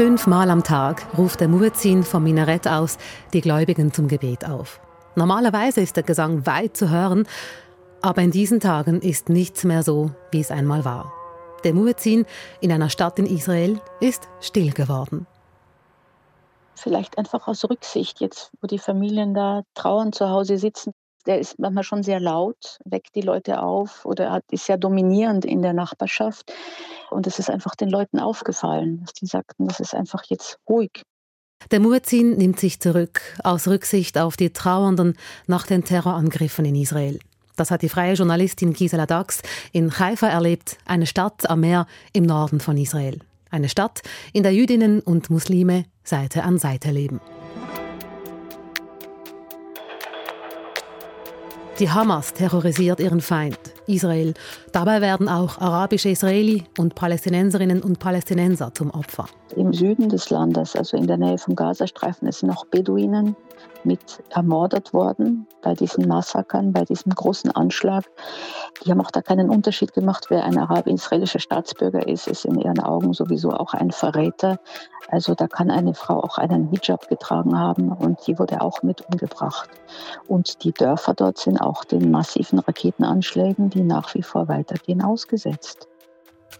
Fünfmal am Tag ruft der Muezzin vom Minarett aus die Gläubigen zum Gebet auf. Normalerweise ist der Gesang weit zu hören, aber in diesen Tagen ist nichts mehr so, wie es einmal war. Der Muezzin in einer Stadt in Israel ist still geworden. Vielleicht einfach aus Rücksicht, jetzt wo die Familien da trauern zu Hause sitzen. Der ist manchmal schon sehr laut, weckt die Leute auf oder ist sehr dominierend in der Nachbarschaft. Und es ist einfach den Leuten aufgefallen, dass die sagten, das ist einfach jetzt ruhig. Der Muezzin nimmt sich zurück aus Rücksicht auf die Trauernden nach den Terrorangriffen in Israel. Das hat die freie Journalistin Gisela Dax in Haifa erlebt, eine Stadt am Meer im Norden von Israel. Eine Stadt, in der Jüdinnen und Muslime Seite an Seite leben. Die Hamas terrorisiert ihren Feind, Israel. Dabei werden auch arabische Israeli und Palästinenserinnen und Palästinenser zum Opfer. Im Süden des Landes, also in der Nähe vom Gazastreifen, sind noch Beduinen mit ermordet worden bei diesen Massakern, bei diesem großen Anschlag. Die haben auch da keinen Unterschied gemacht, wer ein arab-israelischer Staatsbürger ist, ist in ihren Augen sowieso auch ein Verräter. Also da kann eine Frau auch einen Hijab getragen haben und die wurde auch mit umgebracht. Und die Dörfer dort sind auch den massiven Raketenanschlägen, die nach wie vor weitergehen, ausgesetzt.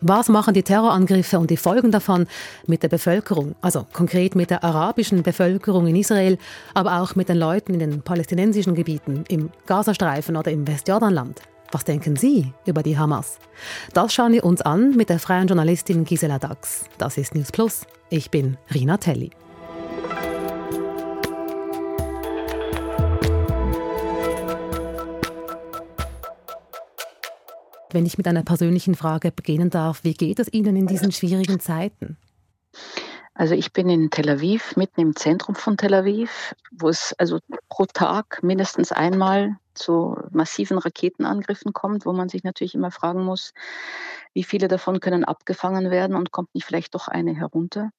Was machen die Terrorangriffe und die Folgen davon mit der Bevölkerung, also konkret mit der arabischen Bevölkerung in Israel, aber auch mit den Leuten in den palästinensischen Gebieten, im Gazastreifen oder im Westjordanland? Was denken Sie über die Hamas? Das schauen wir uns an mit der freien Journalistin Gisela Dax. Das ist News Plus. Ich bin Rina Telli. Wenn ich mit einer persönlichen Frage beginnen darf, wie geht es Ihnen in diesen schwierigen Zeiten? Also ich bin in Tel Aviv, mitten im Zentrum von Tel Aviv, wo es also pro Tag mindestens einmal zu massiven Raketenangriffen kommt, wo man sich natürlich immer fragen muss, wie viele davon können abgefangen werden und kommt nicht vielleicht doch eine herunter.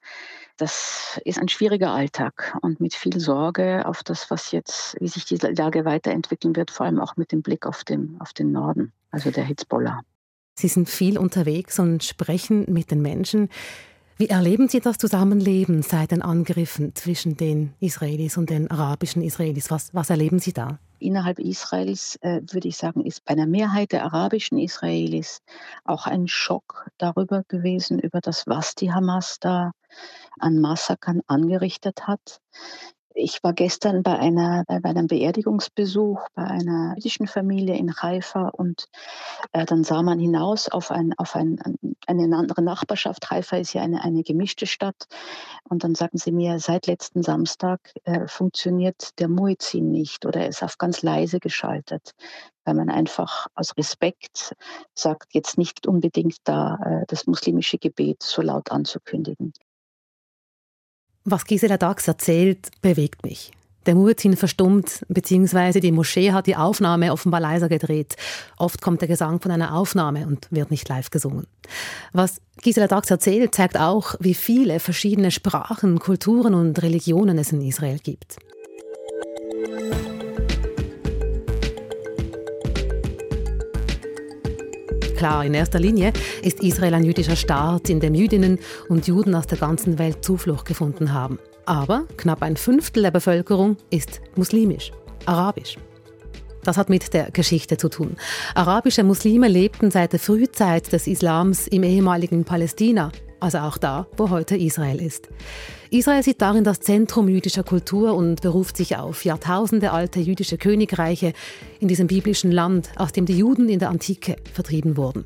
Das ist ein schwieriger Alltag und mit viel Sorge auf das, was jetzt, wie sich die Lage weiterentwickeln wird, vor allem auch mit dem Blick auf den, auf den Norden, also der Hitzbollah. Sie sind viel unterwegs und sprechen mit den Menschen. Wie erleben Sie das Zusammenleben seit den Angriffen zwischen den Israelis und den arabischen Israelis? Was, was erleben Sie da? Innerhalb Israels äh, würde ich sagen, ist bei einer Mehrheit der arabischen Israelis auch ein Schock darüber gewesen, über das, was die Hamas da an Massakern angerichtet hat. Ich war gestern bei, einer, bei einem Beerdigungsbesuch bei einer jüdischen Familie in Haifa und äh, dann sah man hinaus auf, ein, auf ein, eine andere Nachbarschaft. Haifa ist ja eine, eine gemischte Stadt. Und dann sagten sie mir, seit letzten Samstag äh, funktioniert der Muezzin nicht oder er ist auf ganz leise geschaltet, weil man einfach aus Respekt sagt, jetzt nicht unbedingt da äh, das muslimische Gebet so laut anzukündigen. Was Gisela Dax erzählt, bewegt mich. Der Muezzin verstummt, beziehungsweise die Moschee hat die Aufnahme offenbar leiser gedreht. Oft kommt der Gesang von einer Aufnahme und wird nicht live gesungen. Was Gisela Dax erzählt, zeigt auch, wie viele verschiedene Sprachen, Kulturen und Religionen es in Israel gibt. Klar, in erster Linie ist Israel ein jüdischer Staat, in dem Jüdinnen und Juden aus der ganzen Welt Zuflucht gefunden haben. Aber knapp ein Fünftel der Bevölkerung ist muslimisch, arabisch. Das hat mit der Geschichte zu tun. Arabische Muslime lebten seit der Frühzeit des Islams im ehemaligen Palästina, also auch da, wo heute Israel ist. Israel sieht darin das Zentrum jüdischer Kultur und beruft sich auf Jahrtausende alte jüdische Königreiche in diesem biblischen Land, aus dem die Juden in der Antike vertrieben wurden.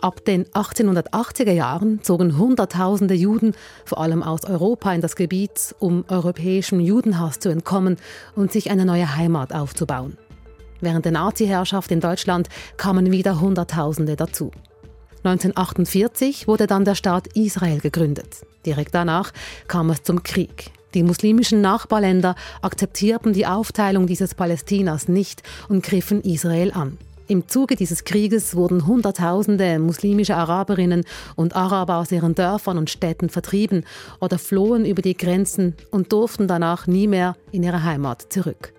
Ab den 1880er Jahren zogen Hunderttausende Juden, vor allem aus Europa, in das Gebiet, um europäischem Judenhass zu entkommen und sich eine neue Heimat aufzubauen. Während der Nazi-Herrschaft in Deutschland kamen wieder Hunderttausende dazu. 1948 wurde dann der Staat Israel gegründet. Direkt danach kam es zum Krieg. Die muslimischen Nachbarländer akzeptierten die Aufteilung dieses Palästinas nicht und griffen Israel an. Im Zuge dieses Krieges wurden Hunderttausende muslimische Araberinnen und Araber aus ihren Dörfern und Städten vertrieben oder flohen über die Grenzen und durften danach nie mehr in ihre Heimat zurück.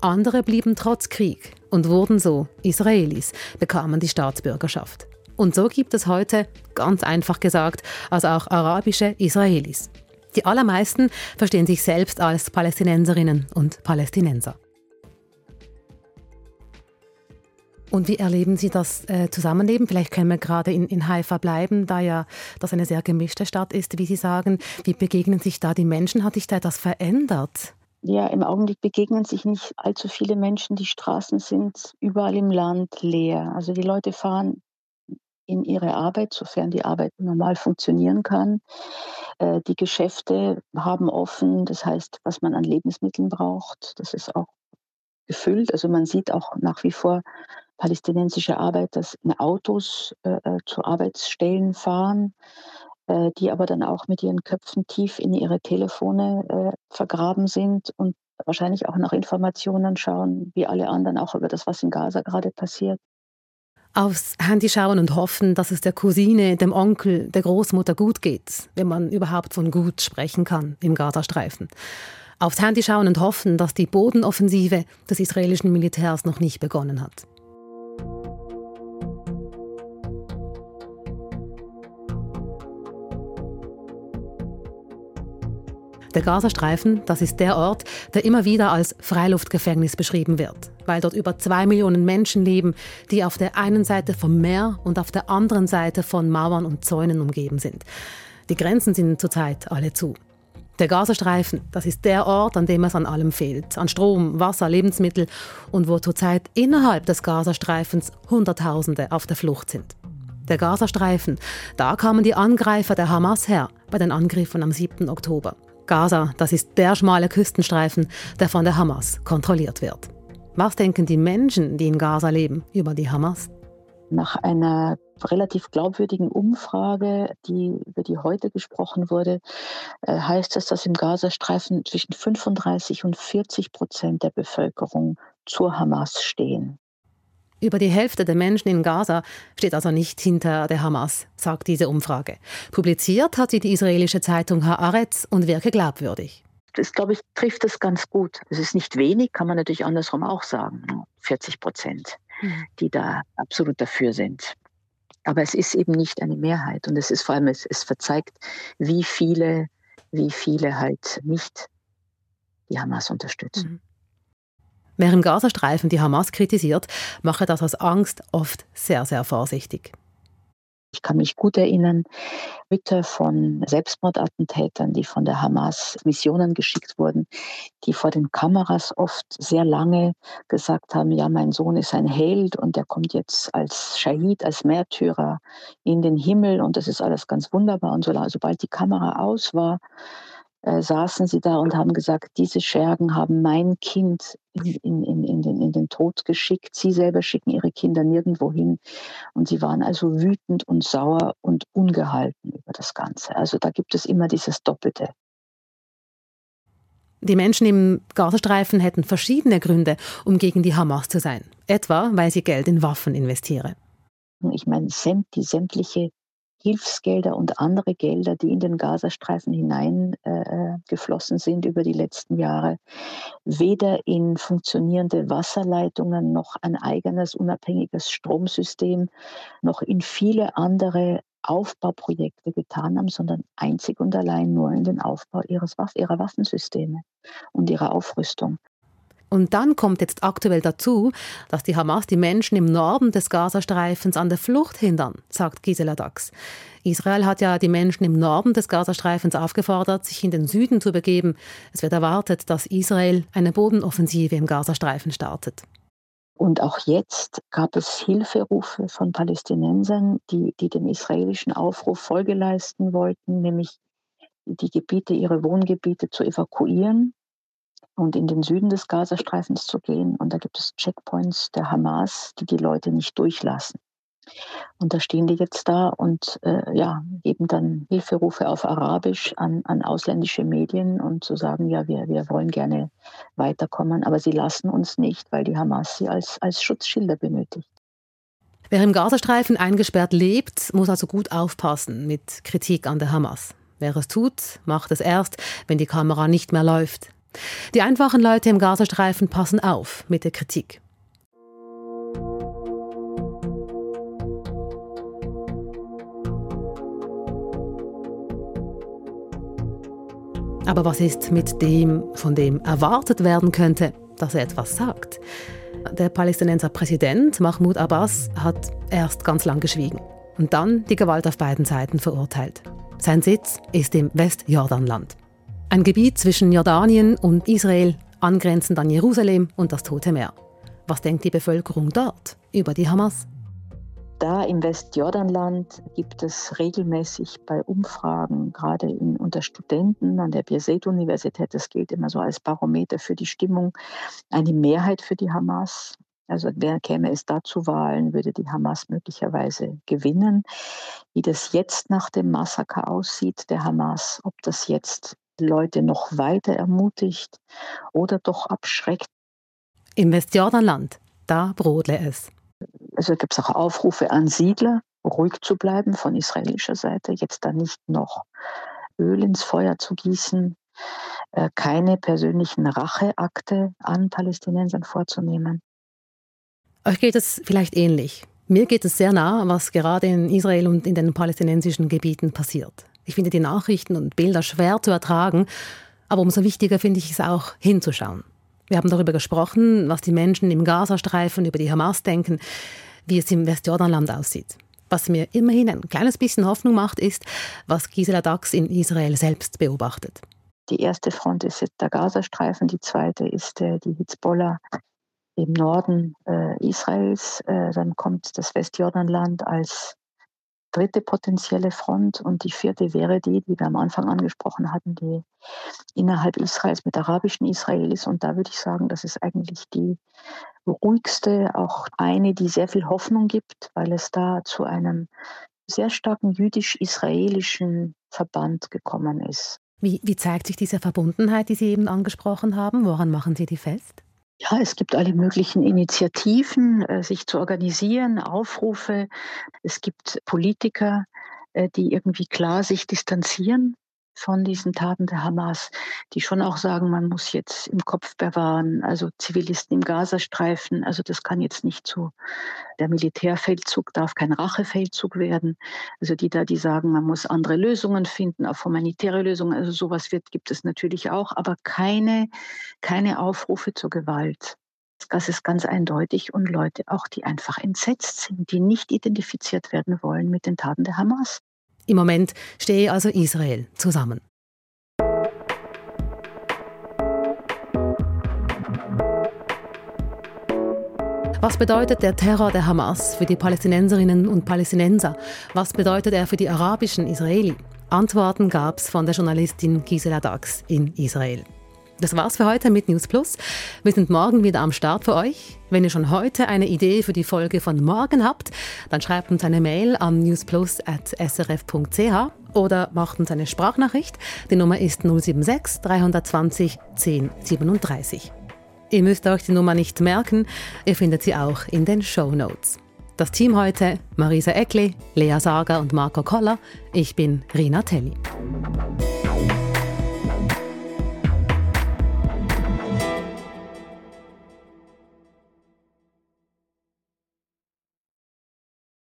Andere blieben trotz Krieg und wurden so Israelis, bekamen die Staatsbürgerschaft. Und so gibt es heute, ganz einfach gesagt, also auch arabische Israelis. Die allermeisten verstehen sich selbst als Palästinenserinnen und Palästinenser. Und wie erleben Sie das äh, Zusammenleben? Vielleicht können wir gerade in, in Haifa bleiben, da ja das eine sehr gemischte Stadt ist, wie Sie sagen. Wie begegnen sich da die Menschen? Hat sich da etwas verändert? Ja, im Augenblick begegnen sich nicht allzu viele Menschen. Die Straßen sind überall im Land leer. Also die Leute fahren in ihre Arbeit, sofern die Arbeit normal funktionieren kann. Äh, die Geschäfte haben offen, das heißt, was man an Lebensmitteln braucht, das ist auch gefüllt. Also man sieht auch nach wie vor palästinensische Arbeiter in Autos äh, äh, zu Arbeitsstellen fahren, äh, die aber dann auch mit ihren Köpfen tief in ihre Telefone äh, vergraben sind und wahrscheinlich auch nach Informationen schauen, wie alle anderen auch über das, was in Gaza gerade passiert. Aufs Handy schauen und hoffen, dass es der Cousine, dem Onkel, der Großmutter gut geht, wenn man überhaupt von gut sprechen kann im Gazastreifen. Aufs Handy schauen und hoffen, dass die Bodenoffensive des israelischen Militärs noch nicht begonnen hat. Der Gazastreifen, das ist der Ort, der immer wieder als Freiluftgefängnis beschrieben wird, weil dort über zwei Millionen Menschen leben, die auf der einen Seite vom Meer und auf der anderen Seite von Mauern und Zäunen umgeben sind. Die Grenzen sind zurzeit alle zu. Der Gazastreifen, das ist der Ort, an dem es an allem fehlt. An Strom, Wasser, Lebensmittel und wo zurzeit innerhalb des Gazastreifens Hunderttausende auf der Flucht sind. Der Gazastreifen, da kamen die Angreifer der Hamas her bei den Angriffen am 7. Oktober. Gaza, das ist der schmale Küstenstreifen, der von der Hamas kontrolliert wird. Was denken die Menschen, die in Gaza leben, über die Hamas? Nach einer relativ glaubwürdigen Umfrage, die, über die heute gesprochen wurde, äh, heißt es, dass im Gazastreifen zwischen 35 und 40 Prozent der Bevölkerung zur Hamas stehen. Über die Hälfte der Menschen in Gaza steht also nicht hinter der Hamas, sagt diese Umfrage. Publiziert hat sie die israelische Zeitung Haaretz und wirke glaubwürdig. Das, glaube ich, trifft es ganz gut. Es ist nicht wenig, kann man natürlich andersrum auch sagen. 40 Prozent, mhm. die da absolut dafür sind. Aber es ist eben nicht eine Mehrheit. Und es ist vor allem, es, es verzeigt, wie viele, wie viele halt nicht die Hamas unterstützen. Wer im Gazastreifen die Hamas kritisiert, mache das aus Angst oft sehr, sehr vorsichtig. Ich kann mich gut erinnern, Mütter von Selbstmordattentätern, die von der Hamas Missionen geschickt wurden, die vor den Kameras oft sehr lange gesagt haben, ja, mein Sohn ist ein Held und der kommt jetzt als Schahid, als Märtyrer in den Himmel und das ist alles ganz wunderbar. Und sobald die Kamera aus war, äh, saßen sie da und haben gesagt, diese Schergen haben mein Kind in, in, in, den, in den Tod geschickt. Sie selber schicken ihre Kinder nirgendwo hin. Und sie waren also wütend und sauer und ungehalten über das Ganze. Also da gibt es immer dieses Doppelte. Die Menschen im Gazastreifen hätten verschiedene Gründe, um gegen die Hamas zu sein. Etwa, weil sie Geld in Waffen investieren. Ich meine, die sämtliche Hilfsgelder und andere Gelder, die in den Gazastreifen hineingeflossen äh, sind über die letzten Jahre, weder in funktionierende Wasserleitungen noch ein eigenes unabhängiges Stromsystem noch in viele andere Aufbauprojekte getan haben, sondern einzig und allein nur in den Aufbau ihres, ihrer Waffensysteme und ihrer Aufrüstung. Und dann kommt jetzt aktuell dazu, dass die Hamas die Menschen im Norden des Gazastreifens an der Flucht hindern, sagt Gisela Dax. Israel hat ja die Menschen im Norden des Gazastreifens aufgefordert, sich in den Süden zu begeben. Es wird erwartet, dass Israel eine Bodenoffensive im Gazastreifen startet. Und auch jetzt gab es Hilferufe von Palästinensern, die, die dem israelischen Aufruf Folge leisten wollten, nämlich die Gebiete, ihre Wohngebiete zu evakuieren und in den Süden des Gazastreifens zu gehen. Und da gibt es Checkpoints der Hamas, die die Leute nicht durchlassen. Und da stehen die jetzt da und äh, ja, geben dann Hilferufe auf Arabisch an, an ausländische Medien und zu sagen, ja, wir, wir wollen gerne weiterkommen, aber sie lassen uns nicht, weil die Hamas sie als, als Schutzschilder benötigt. Wer im Gazastreifen eingesperrt lebt, muss also gut aufpassen mit Kritik an der Hamas. Wer es tut, macht es erst, wenn die Kamera nicht mehr läuft. Die einfachen Leute im Gazastreifen passen auf mit der Kritik. Aber was ist mit dem, von dem erwartet werden könnte, dass er etwas sagt? Der Palästinenser Präsident Mahmoud Abbas hat erst ganz lang geschwiegen und dann die Gewalt auf beiden Seiten verurteilt. Sein Sitz ist im Westjordanland. Ein Gebiet zwischen Jordanien und Israel, angrenzend an Jerusalem und das Tote Meer. Was denkt die Bevölkerung dort über die Hamas? Da im Westjordanland gibt es regelmäßig bei Umfragen, gerade in, unter Studenten an der Birzeit-Universität, das gilt immer so als Barometer für die Stimmung, eine Mehrheit für die Hamas. Also wer käme es da zu Wahlen, würde die Hamas möglicherweise gewinnen. Wie das jetzt nach dem Massaker aussieht, der Hamas, ob das jetzt Leute noch weiter ermutigt oder doch abschreckt. Im Westjordanland, da brodle es. Also gibt es auch Aufrufe an Siedler, ruhig zu bleiben von israelischer Seite, jetzt da nicht noch Öl ins Feuer zu gießen, äh, keine persönlichen Racheakte an Palästinensern vorzunehmen. Euch geht es vielleicht ähnlich. Mir geht es sehr nah, was gerade in Israel und in den palästinensischen Gebieten passiert. Ich finde die Nachrichten und Bilder schwer zu ertragen, aber umso wichtiger finde ich es auch hinzuschauen. Wir haben darüber gesprochen, was die Menschen im Gazastreifen über die Hamas denken, wie es im Westjordanland aussieht. Was mir immerhin ein kleines bisschen Hoffnung macht, ist, was Gisela Dax in Israel selbst beobachtet. Die erste Front ist jetzt der Gazastreifen, die zweite ist äh, die Hezbollah im Norden äh, Israels. Äh, dann kommt das Westjordanland als dritte potenzielle Front und die vierte wäre die, die wir am Anfang angesprochen hatten, die innerhalb Israels mit arabischen Israelis. Und da würde ich sagen, das ist eigentlich die ruhigste, auch eine, die sehr viel Hoffnung gibt, weil es da zu einem sehr starken jüdisch-israelischen Verband gekommen ist. Wie, wie zeigt sich diese Verbundenheit, die Sie eben angesprochen haben? Woran machen Sie die fest? Ja, es gibt alle möglichen Initiativen, äh, sich zu organisieren, Aufrufe. Es gibt Politiker, äh, die irgendwie klar sich distanzieren von diesen Taten der Hamas, die schon auch sagen, man muss jetzt im Kopf bewahren, also Zivilisten im Gazastreifen, also das kann jetzt nicht so, der Militärfeldzug darf kein Rachefeldzug werden, also die da, die sagen, man muss andere Lösungen finden, auch humanitäre Lösungen, also sowas wird, gibt es natürlich auch, aber keine, keine Aufrufe zur Gewalt. Das ist ganz eindeutig und Leute auch, die einfach entsetzt sind, die nicht identifiziert werden wollen mit den Taten der Hamas. Im Moment stehe also Israel zusammen. Was bedeutet der Terror der Hamas für die Palästinenserinnen und Palästinenser? Was bedeutet er für die arabischen Israeli? Antworten gab es von der Journalistin Gisela Dax in Israel. Das war's für heute mit News Plus. Wir sind morgen wieder am Start für euch. Wenn ihr schon heute eine Idee für die Folge von morgen habt, dann schreibt uns eine Mail an newsplus.srf.ch oder macht uns eine Sprachnachricht. Die Nummer ist 076 320 1037. Ihr müsst euch die Nummer nicht merken, ihr findet sie auch in den Show Notes. Das Team heute: Marisa Eckli, Lea Sager und Marco Koller. Ich bin Rina Telli.